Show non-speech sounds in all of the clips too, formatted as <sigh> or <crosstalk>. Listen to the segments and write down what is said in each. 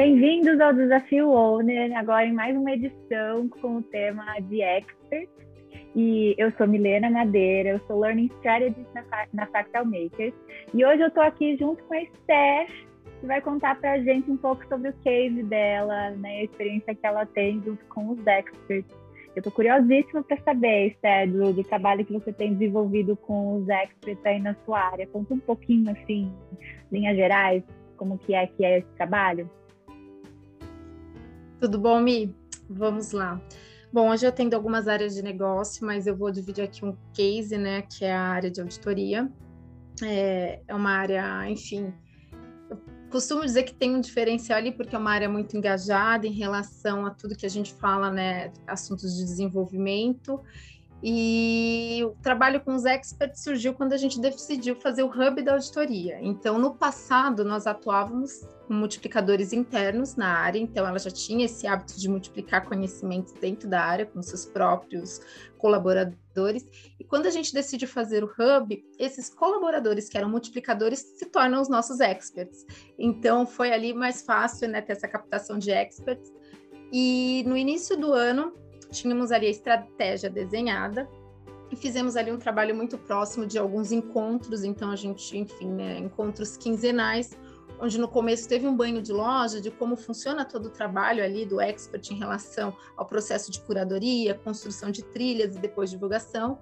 Bem-vindos ao Desafio Owner, agora em mais uma edição com o tema de Expert. E eu sou Milena Madeira, eu sou Learning Strategist na, na Fractal Makers. E hoje eu estou aqui junto com a Steph, que vai contar para a gente um pouco sobre o case dela, né, a experiência que ela tem junto com os experts. Eu estou curiosíssima para saber, Steph, do, do, trabalho que você tem desenvolvido com os experts aí na sua área. Conta um pouquinho, assim, linhas gerais, como que é que é esse trabalho. Tudo bom, Mi? Vamos lá. Bom, hoje eu atendo algumas áreas de negócio, mas eu vou dividir aqui um case, né, que é a área de auditoria. É, é uma área, enfim, costumo dizer que tem um diferencial ali porque é uma área muito engajada em relação a tudo que a gente fala, né, assuntos de desenvolvimento e o trabalho com os experts surgiu quando a gente decidiu fazer o hub da auditoria. Então, no passado, nós atuávamos com multiplicadores internos na área, então ela já tinha esse hábito de multiplicar conhecimentos dentro da área com seus próprios colaboradores. E quando a gente decide fazer o hub, esses colaboradores que eram multiplicadores se tornam os nossos experts. Então, foi ali mais fácil né, ter essa captação de experts. E no início do ano, tínhamos ali a estratégia desenhada e fizemos ali um trabalho muito próximo de alguns encontros, então a gente, enfim, né, encontros quinzenais, onde no começo teve um banho de loja de como funciona todo o trabalho ali do expert em relação ao processo de curadoria, construção de trilhas e depois divulgação.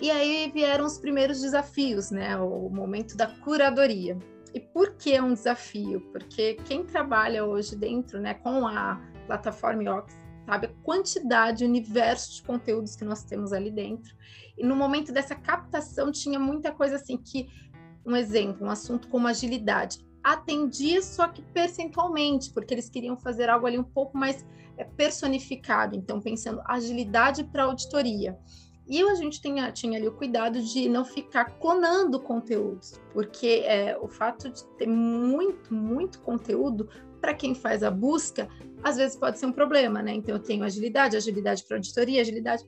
E aí vieram os primeiros desafios, né, o momento da curadoria. E por que é um desafio? Porque quem trabalha hoje dentro, né, com a plataforma Ox sabe? A quantidade, o universo de conteúdos que nós temos ali dentro. E no momento dessa captação tinha muita coisa assim que, um exemplo, um assunto como agilidade, atendia só que percentualmente, porque eles queriam fazer algo ali um pouco mais é, personificado. Então, pensando agilidade para auditoria. E a gente tinha, tinha ali o cuidado de não ficar clonando conteúdos, porque é, o fato de ter muito, muito conteúdo para quem faz a busca, às vezes pode ser um problema, né? Então, eu tenho agilidade, agilidade para auditoria, agilidade.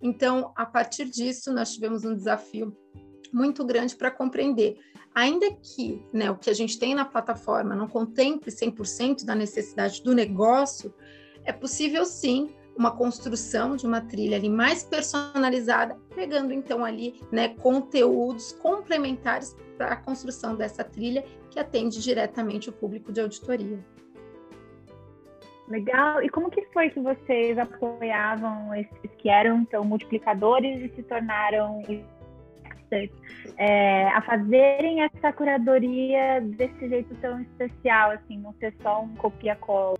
Então, a partir disso, nós tivemos um desafio muito grande para compreender. Ainda que né, o que a gente tem na plataforma não contemple 100% da necessidade do negócio, é possível sim uma construção de uma trilha ali mais personalizada, pegando então ali né, conteúdos complementares para a construção dessa trilha que atende diretamente o público de auditoria. Legal. E como que foi que vocês apoiavam esses que eram então multiplicadores e se tornaram é, a fazerem essa curadoria desse jeito tão especial, assim, não ser só um copia-cola?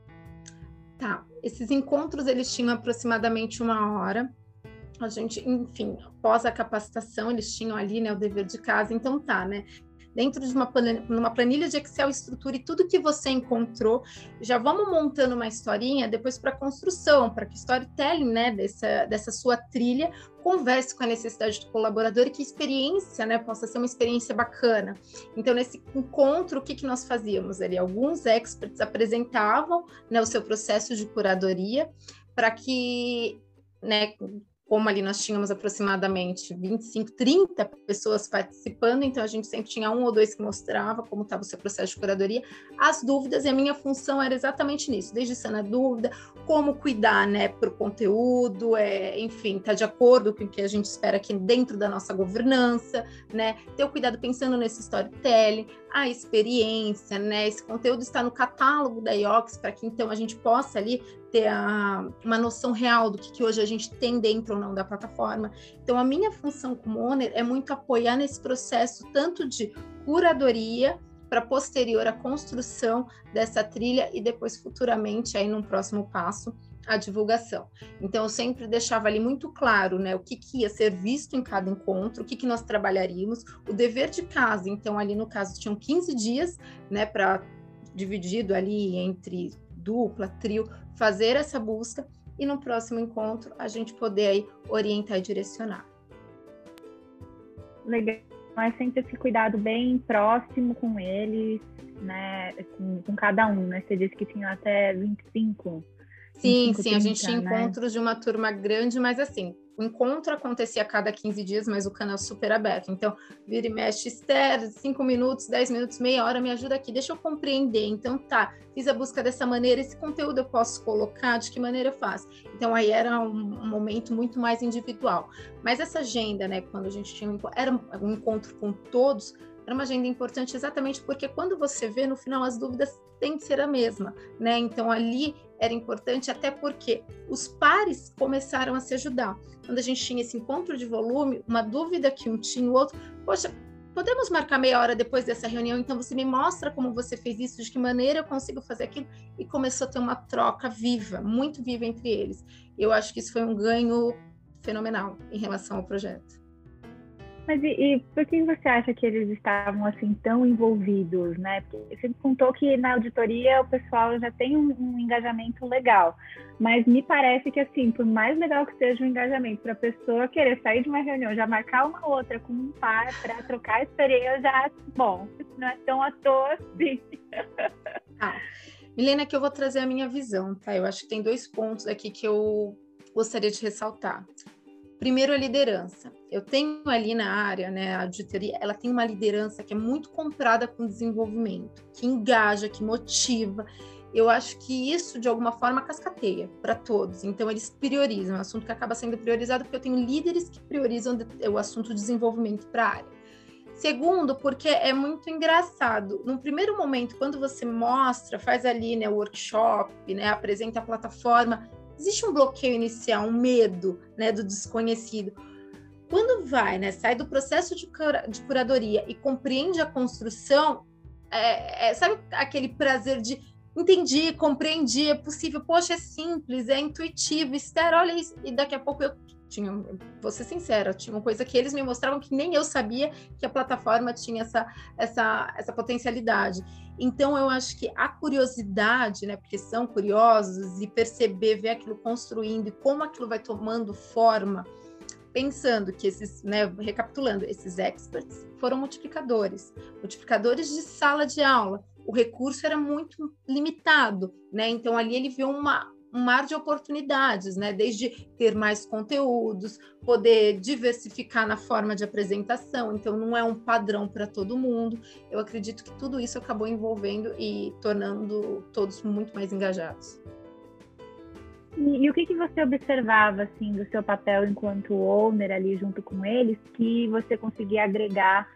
Tá. Esses encontros eles tinham aproximadamente uma hora. A gente, enfim, após a capacitação, eles tinham ali, né, o dever de casa. Então tá, né? Dentro de uma planilha, numa planilha de Excel, estruture tudo que você encontrou. Já vamos montando uma historinha depois para construção, para que storytelling, né, dessa, dessa sua trilha converse com a necessidade do colaborador e que a experiência, né, possa ser uma experiência bacana. Então, nesse encontro, o que, que nós fazíamos ali? Alguns experts apresentavam, né, o seu processo de curadoria para que né, como ali nós tínhamos aproximadamente 25, 30 pessoas participando, então a gente sempre tinha um ou dois que mostrava como estava o seu processo de curadoria, as dúvidas, e a minha função era exatamente nisso, desde sanar dúvida, como cuidar, né, para o conteúdo, é, enfim, tá de acordo com o que a gente espera aqui dentro da nossa governança, né, ter o cuidado pensando nesse storytelling, a experiência, né, esse conteúdo está no catálogo da IOX, para que então a gente possa ali ter a, uma noção real do que, que, hoje a gente tem dentro ou não da plataforma. Então, a minha função como owner é muito apoiar nesse processo, tanto de curadoria para posterior a construção dessa trilha e depois futuramente aí num próximo passo a divulgação. Então eu sempre deixava ali muito claro, né, o que, que ia ser visto em cada encontro, o que, que nós trabalharíamos, o dever de casa. Então ali no caso tinham 15 dias, né, para dividido ali entre dupla, trio, fazer essa busca e no próximo encontro a gente poder aí orientar e direcionar. Legal. É sempre esse cuidado bem próximo com eles, né? Com, com cada um, né? Você disse que tinha até 25. Sim, 25, sim, 30, a gente tinha né? encontros de uma turma grande, mas assim, o encontro acontecia a cada 15 dias, mas o canal super aberto. Então, vira e mexe, Esther, 5 minutos, 10 minutos, meia hora, me ajuda aqui, deixa eu compreender. Então, tá, fiz a busca dessa maneira, esse conteúdo eu posso colocar, de que maneira eu faço? Então, aí era um, um momento muito mais individual. Mas essa agenda, né, quando a gente tinha um, era um encontro com todos, era uma agenda importante exatamente porque quando você vê, no final, as dúvidas têm que ser a mesma, né? Então, ali era importante até porque os pares começaram a se ajudar. Quando a gente tinha esse encontro de volume, uma dúvida que um tinha, o outro, poxa, podemos marcar meia hora depois dessa reunião? Então você me mostra como você fez isso, de que maneira eu consigo fazer aquilo, e começou a ter uma troca viva, muito viva entre eles. Eu acho que isso foi um ganho fenomenal em relação ao projeto. Mas e, e, por que você acha que eles estavam assim tão envolvidos, né? Porque você contou que na auditoria o pessoal já tem um, um, engajamento legal, mas me parece que assim, por mais legal que seja o engajamento para a pessoa querer sair de uma reunião, já marcar uma outra com um par para trocar experiência, já bom, não é tão à toa assim. <laughs> Ah, Milena, que eu vou trazer a minha visão, tá? Eu acho que tem dois pontos aqui que eu gostaria de ressaltar. Primeiro, a liderança. Eu tenho ali na área, né, a auditoria, ela tem uma liderança que é muito comprada com desenvolvimento, que engaja, que motiva. Eu acho que isso, de alguma forma, cascateia para todos. Então, eles priorizam. É um assunto que acaba sendo priorizado porque eu tenho líderes que priorizam o assunto de desenvolvimento para a área. Segundo, porque é muito engraçado. No primeiro momento, quando você mostra, faz ali né, o workshop, né, apresenta a plataforma, existe um bloqueio inicial, um medo né, do desconhecido. Quando vai, né, sai do processo de, cura, de curadoria e compreende a construção, é, é, sabe aquele prazer de entendi, compreendi, é possível, poxa, é simples, é intuitivo, Esther, olha isso, e daqui a pouco eu tinha, vou ser sincera, tinha uma coisa que eles me mostravam que nem eu sabia que a plataforma tinha essa, essa, essa potencialidade. Então, eu acho que a curiosidade, né, porque são curiosos, e perceber, ver aquilo construindo e como aquilo vai tomando forma, pensando que esses, né, recapitulando, esses experts foram multiplicadores, multiplicadores de sala de aula. O recurso era muito limitado, né? Então ali ele viu uma, um mar de oportunidades, né? Desde ter mais conteúdos, poder diversificar na forma de apresentação, então não é um padrão para todo mundo. Eu acredito que tudo isso acabou envolvendo e tornando todos muito mais engajados. E, e o que, que você observava assim do seu papel enquanto owner ali junto com eles que você conseguia agregar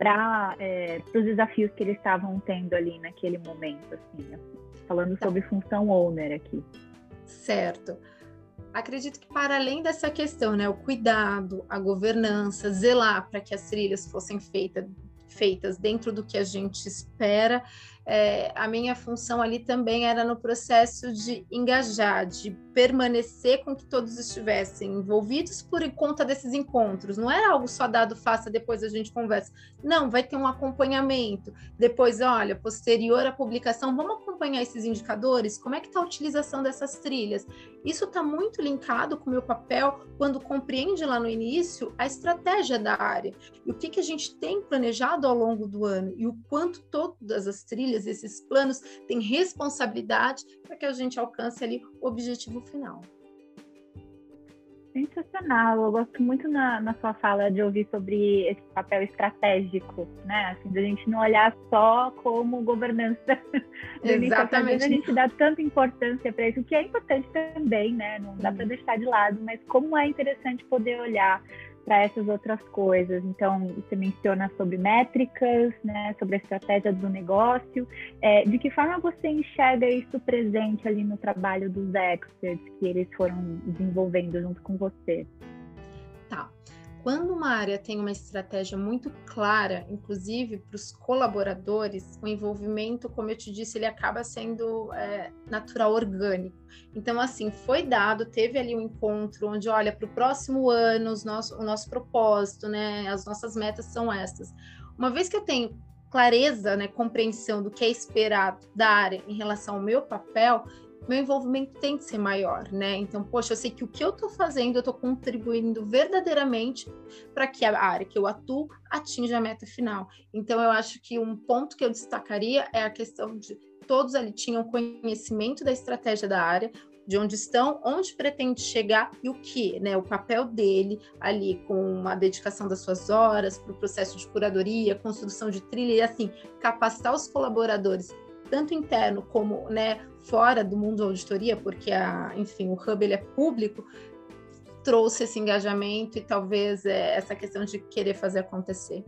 para é, os desafios que eles estavam tendo ali naquele momento, assim, falando tá. sobre função owner aqui. Certo. Acredito que para além dessa questão, né, o cuidado, a governança, zelar para que as trilhas fossem feitas feitas dentro do que a gente espera, é, a minha função ali também era no processo de engajar, de permanecer com que todos estivessem envolvidos por conta desses encontros. Não era algo só dado, faça, depois a gente conversa. Não, vai ter um acompanhamento. Depois, olha, posterior à publicação, vamos acompanhar esses indicadores? Como é que está a utilização dessas trilhas? Isso está muito linkado com o meu papel quando compreende lá no início a estratégia da área e o que, que a gente tem planejado ao longo do ano e o quanto todas as trilhas esses planos têm responsabilidade para que a gente alcance ali o objetivo final. Sensacional, eu gosto muito na, na sua fala de ouvir sobre esse papel estratégico, né? Assim, da gente não olhar só como governança. <laughs> Exatamente. a gente dá tanta importância para isso, que é importante também, né? Não dá para deixar de lado, mas como é interessante poder olhar para essas outras coisas. Então, você menciona sobre métricas, né, sobre a estratégia do negócio. É, de que forma você enxerga isso presente ali no trabalho dos experts que eles foram desenvolvendo junto com você? Tá. Quando uma área tem uma estratégia muito clara, inclusive para os colaboradores, o envolvimento, como eu te disse, ele acaba sendo é, natural, orgânico. Então, assim, foi dado, teve ali um encontro onde, olha, para o próximo ano, os nosso, o nosso propósito, né, as nossas metas são estas. Uma vez que eu tenho clareza, né, compreensão do que é esperado da área em relação ao meu papel, meu envolvimento tem que ser maior, né? Então, poxa, eu sei que o que eu estou fazendo, eu estou contribuindo verdadeiramente para que a área que eu atuo atinja a meta final. Então, eu acho que um ponto que eu destacaria é a questão de todos ali tinham conhecimento da estratégia da área, de onde estão, onde pretende chegar e o que, né? O papel dele ali com a dedicação das suas horas para o processo de curadoria, construção de trilha e assim capacitar os colaboradores tanto interno como né, fora do mundo da auditoria, porque a, enfim, o hub ele é público, trouxe esse engajamento e talvez é, essa questão de querer fazer acontecer.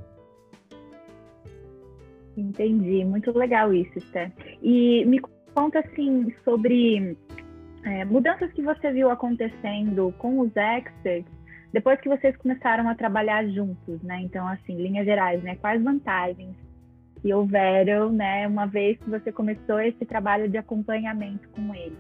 Entendi, muito legal isso, Esther. E me conta assim sobre é, mudanças que você viu acontecendo com os experts depois que vocês começaram a trabalhar juntos, né? Então, assim, linhas gerais, né? Quais vantagens que houveram, né? Uma vez que você começou esse trabalho de acompanhamento com eles?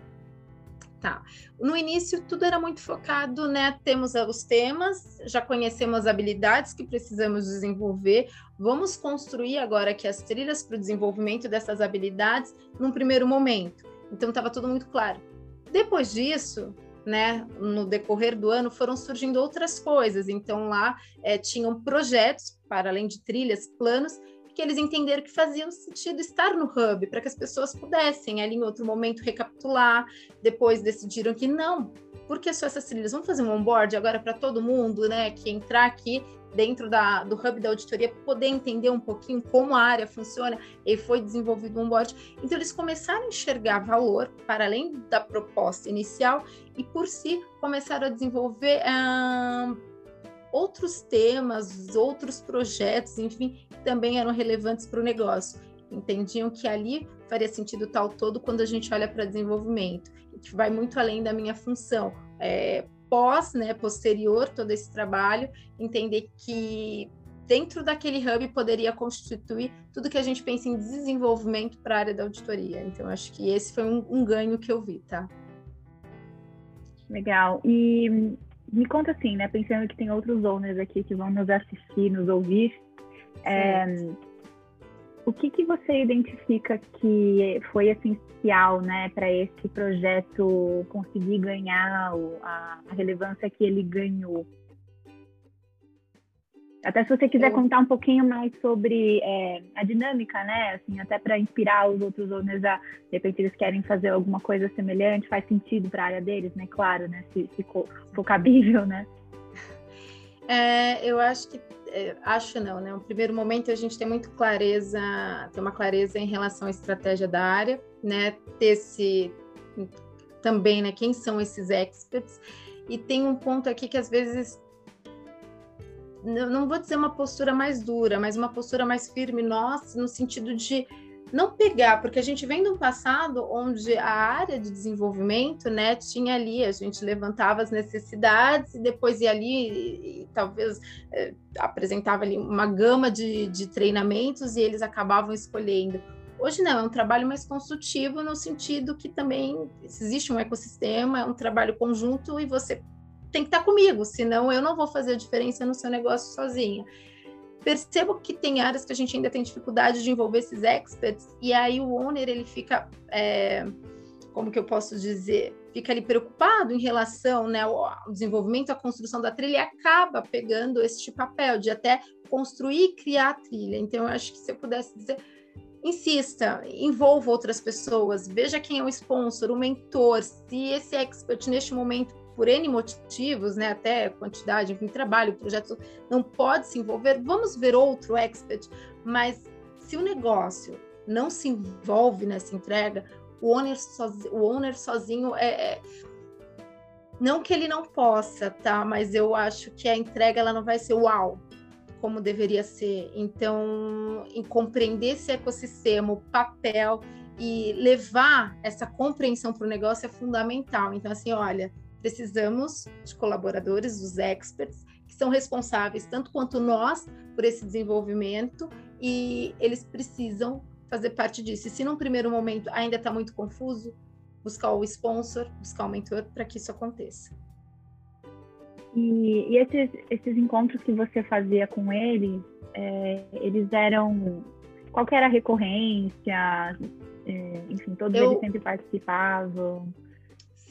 Tá. No início, tudo era muito focado, né? Temos os temas, já conhecemos as habilidades que precisamos desenvolver. Vamos construir agora aqui as trilhas para o desenvolvimento dessas habilidades num primeiro momento. Então, estava tudo muito claro. Depois disso, né, no decorrer do ano, foram surgindo outras coisas. Então, lá é, tinham projetos, para além de trilhas, planos, que eles entenderam que fazia sentido estar no hub, para que as pessoas pudessem ali em outro momento recapitular, depois decidiram que não, porque só essas trilhas, vamos fazer um onboard agora para todo mundo, né, que entrar aqui dentro da, do hub da auditoria, poder entender um pouquinho como a área funciona, e foi desenvolvido um onboard. Então, eles começaram a enxergar valor, para além da proposta inicial, e por si começaram a desenvolver outros temas, outros projetos, enfim, que também eram relevantes para o negócio. Entendiam que ali faria sentido tal todo quando a gente olha para desenvolvimento, que vai muito além da minha função. É, pós, né, posterior todo esse trabalho, entender que dentro daquele hub poderia constituir tudo que a gente pensa em desenvolvimento para a área da auditoria. Então, acho que esse foi um, um ganho que eu vi, tá? Legal. E me conta assim, né? Pensando que tem outros owners aqui que vão nos assistir, nos ouvir. É, o que, que você identifica que foi essencial, né, para esse projeto conseguir ganhar a, a relevância que ele ganhou? Até se você quiser eu... contar um pouquinho mais sobre é, a dinâmica, né? Assim, até para inspirar os outros owners a, de repente, eles querem fazer alguma coisa semelhante, faz sentido para a área deles, né? Claro, né? Se, se for cabível, né? É, eu acho que é, acho não, né? No primeiro momento a gente tem muito clareza, tem uma clareza em relação à estratégia da área, né? Ter esse também, né? Quem são esses experts? E tem um ponto aqui que às vezes não vou dizer uma postura mais dura, mas uma postura mais firme nossa, no sentido de não pegar, porque a gente vem de um passado onde a área de desenvolvimento, né, tinha ali, a gente levantava as necessidades e depois ia ali e, e talvez é, apresentava ali uma gama de, de treinamentos e eles acabavam escolhendo. Hoje não, é um trabalho mais consultivo no sentido que também existe um ecossistema, é um trabalho conjunto e você tem que estar comigo, senão eu não vou fazer a diferença no seu negócio sozinha. Percebo que tem áreas que a gente ainda tem dificuldade de envolver esses experts, e aí o owner ele fica, é, como que eu posso dizer, fica ali preocupado em relação né, ao desenvolvimento, à construção da trilha, e acaba pegando este papel de até construir e criar a trilha. Então, eu acho que se eu pudesse dizer, insista, envolva outras pessoas, veja quem é o sponsor, o mentor, se esse expert neste momento por N motivos, né, até quantidade, enfim, trabalho, projeto, não pode se envolver, vamos ver outro expert, mas se o negócio não se envolve nessa entrega, o owner, sozinho, o owner sozinho é, é, Não que ele não possa, tá? Mas eu acho que a entrega ela não vai ser uau, como deveria ser. Então, em compreender esse ecossistema, o papel e levar essa compreensão para o negócio é fundamental. Então, assim, olha, precisamos de colaboradores, os experts, que são responsáveis tanto quanto nós por esse desenvolvimento e eles precisam fazer parte disso. E se num primeiro momento ainda está muito confuso, buscar o sponsor, buscar o mentor para que isso aconteça. E, e esses, esses encontros que você fazia com eles, é, eles eram. Qual era a recorrência? É, enfim, todos Eu... eles sempre participavam.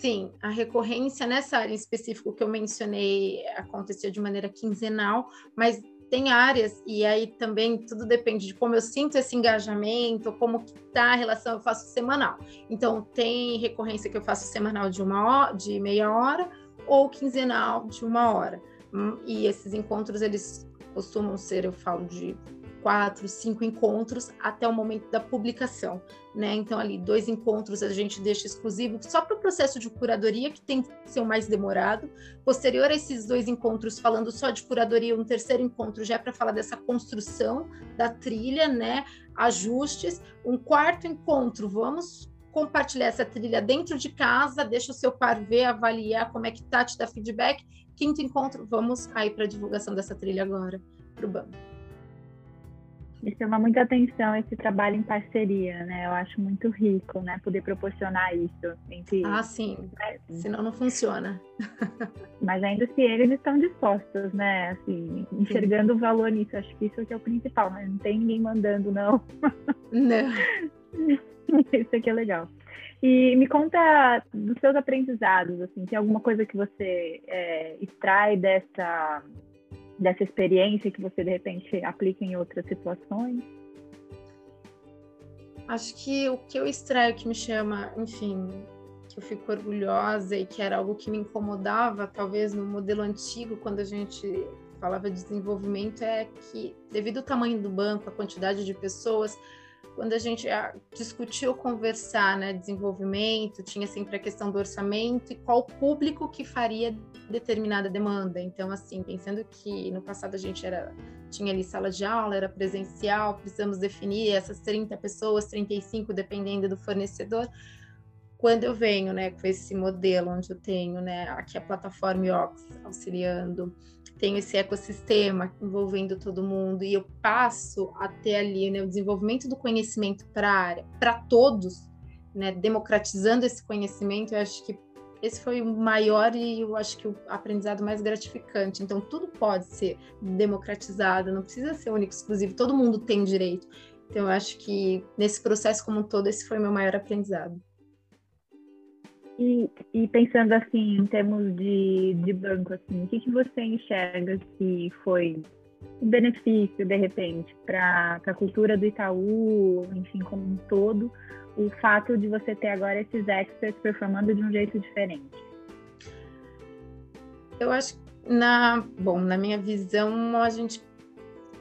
Sim, a recorrência nessa área em específico que eu mencionei acontecia de maneira quinzenal, mas tem áreas, e aí também tudo depende de como eu sinto esse engajamento, como que tá a relação, eu faço semanal. Então, tem recorrência que eu faço semanal de uma hora, de meia hora, ou quinzenal de uma hora. Hum, e esses encontros, eles costumam ser, eu falo de quatro, cinco encontros até o momento da publicação, né? Então, ali, dois encontros a gente deixa exclusivo só para o processo de curadoria, que tem que ser o mais demorado. Posterior a esses dois encontros, falando só de curadoria, um terceiro encontro já é para falar dessa construção da trilha, né? Ajustes. Um quarto encontro, vamos compartilhar essa trilha dentro de casa, deixa o seu par ver, avaliar como é que tá, te dar feedback. Quinto encontro, vamos aí para a divulgação dessa trilha agora para o banco. Me chama muita atenção esse trabalho em parceria, né? Eu acho muito rico, né? Poder proporcionar isso entre. Ah, sim. Né? Senão não funciona. Mas ainda se eles estão dispostos, né? Assim, enxergando sim. o valor nisso. Acho que isso é o principal, mas não tem ninguém mandando, não. Não. <laughs> isso aqui é legal. E me conta dos seus aprendizados, assim, tem alguma coisa que você é, extrai dessa dessa experiência que você de repente aplica em outras situações? Acho que o que eu extraio que me chama, enfim, que eu fico orgulhosa e que era algo que me incomodava, talvez no modelo antigo, quando a gente falava de desenvolvimento, é que, devido ao tamanho do banco, a quantidade de pessoas, quando a gente ah, discutiu conversar, né, desenvolvimento, tinha sempre a questão do orçamento e qual público que faria determinada demanda. Então, assim, pensando que no passado a gente era tinha ali sala de aula, era presencial, precisamos definir essas 30 pessoas, 35, dependendo do fornecedor. Quando eu venho, né, com esse modelo onde eu tenho, né, aqui a plataforma IOX auxiliando tenho esse ecossistema envolvendo todo mundo e eu passo até ali né, o desenvolvimento do conhecimento para para todos, né, democratizando esse conhecimento, eu acho que esse foi o maior e eu acho que o aprendizado mais gratificante. Então, tudo pode ser democratizado, não precisa ser único, exclusivo, todo mundo tem direito. Então, eu acho que nesse processo como um todo, esse foi meu maior aprendizado. E, e, pensando assim, em termos de, de banco, assim, o que, que você enxerga que foi um benefício, de repente, para a cultura do Itaú, enfim, como um todo, o fato de você ter agora esses experts performando de um jeito diferente? Eu acho na, bom, na minha visão, a gente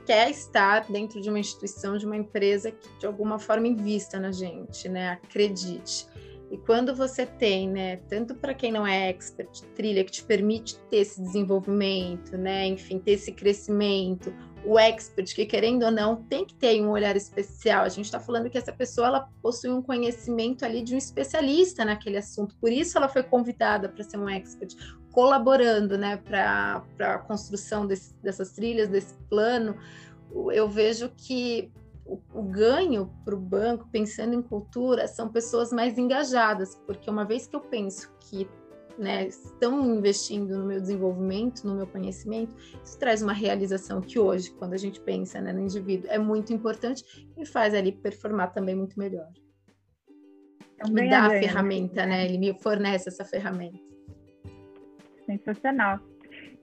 quer estar dentro de uma instituição, de uma empresa que de alguma forma invista na gente, né? Acredite. E quando você tem, né, tanto para quem não é expert, trilha que te permite ter esse desenvolvimento, né, enfim, ter esse crescimento, o expert que querendo ou não tem que ter um olhar especial. A gente está falando que essa pessoa ela possui um conhecimento ali de um especialista naquele assunto, por isso ela foi convidada para ser um expert, colaborando, né, para a construção desse, dessas trilhas, desse plano. Eu vejo que o, o ganho para o banco, pensando em cultura, são pessoas mais engajadas, porque uma vez que eu penso que né, estão investindo no meu desenvolvimento, no meu conhecimento, isso traz uma realização que hoje, quando a gente pensa né, no indivíduo, é muito importante e faz ali performar também muito melhor. É me dá a ferramenta, né? Ele me fornece essa ferramenta. Sensacional.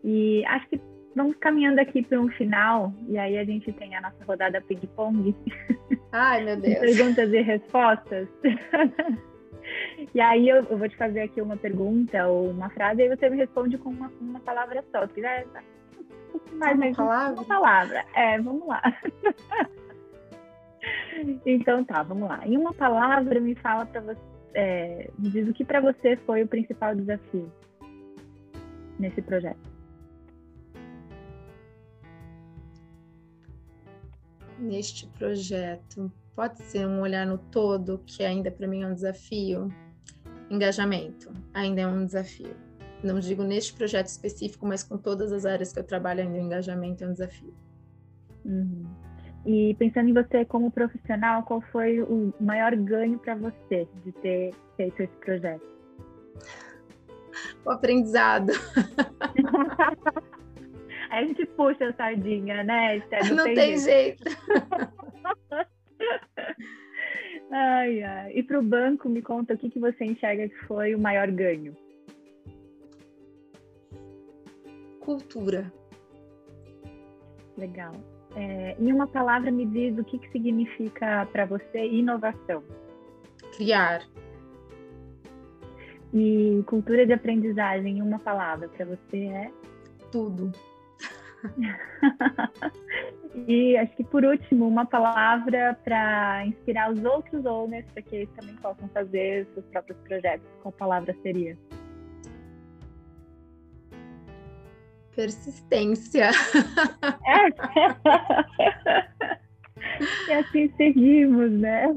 E acho que vamos caminhando aqui para um final, e aí a gente tem a nossa rodada ping-pong. Ai, meu <laughs> Deus. Perguntas e respostas. <laughs> e aí eu, eu, vou te fazer aqui uma pergunta ou uma frase, e você me responde com uma, uma palavra só. Se quiser, mais uma palavra? Uma palavra. É, vamos lá. <laughs> então tá, vamos lá. Em uma palavra, me fala para você, é, me diz o que para você foi o principal desafio nesse projeto. Neste projeto pode ser um olhar no todo, que ainda para mim é um desafio. Engajamento ainda é um desafio. Não digo neste projeto específico, mas com todas as áreas que eu trabalho, ainda o engajamento é um desafio. Uhum. E pensando em você como profissional, qual foi o maior ganho para você de ter feito esse projeto? O aprendizado. <laughs> Aí a gente puxa a sardinha, né, Esther? Não, Não tem, tem jeito. <laughs> ai, ai. E para o banco, me conta o que, que você enxerga que foi o maior ganho? Cultura. Legal. É, em uma palavra, me diz o que, que significa para você inovação? Criar. E cultura de aprendizagem, em uma palavra, para você é? Tudo. <laughs> e acho que por último, uma palavra para inspirar os outros owners para que eles também possam fazer seus próprios projetos. Qual palavra seria? Persistência. <laughs> e assim seguimos, né?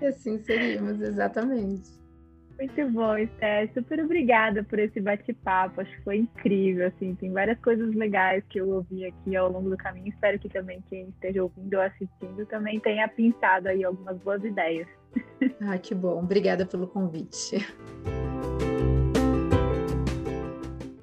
E assim seguimos, exatamente. Muito bom, Esté. Super obrigada por esse bate-papo. Acho que foi incrível, assim. Tem várias coisas legais que eu ouvi aqui ao longo do caminho. Espero que também quem esteja ouvindo ou assistindo também tenha pensado aí algumas boas ideias. Ah, que bom. Obrigada pelo convite.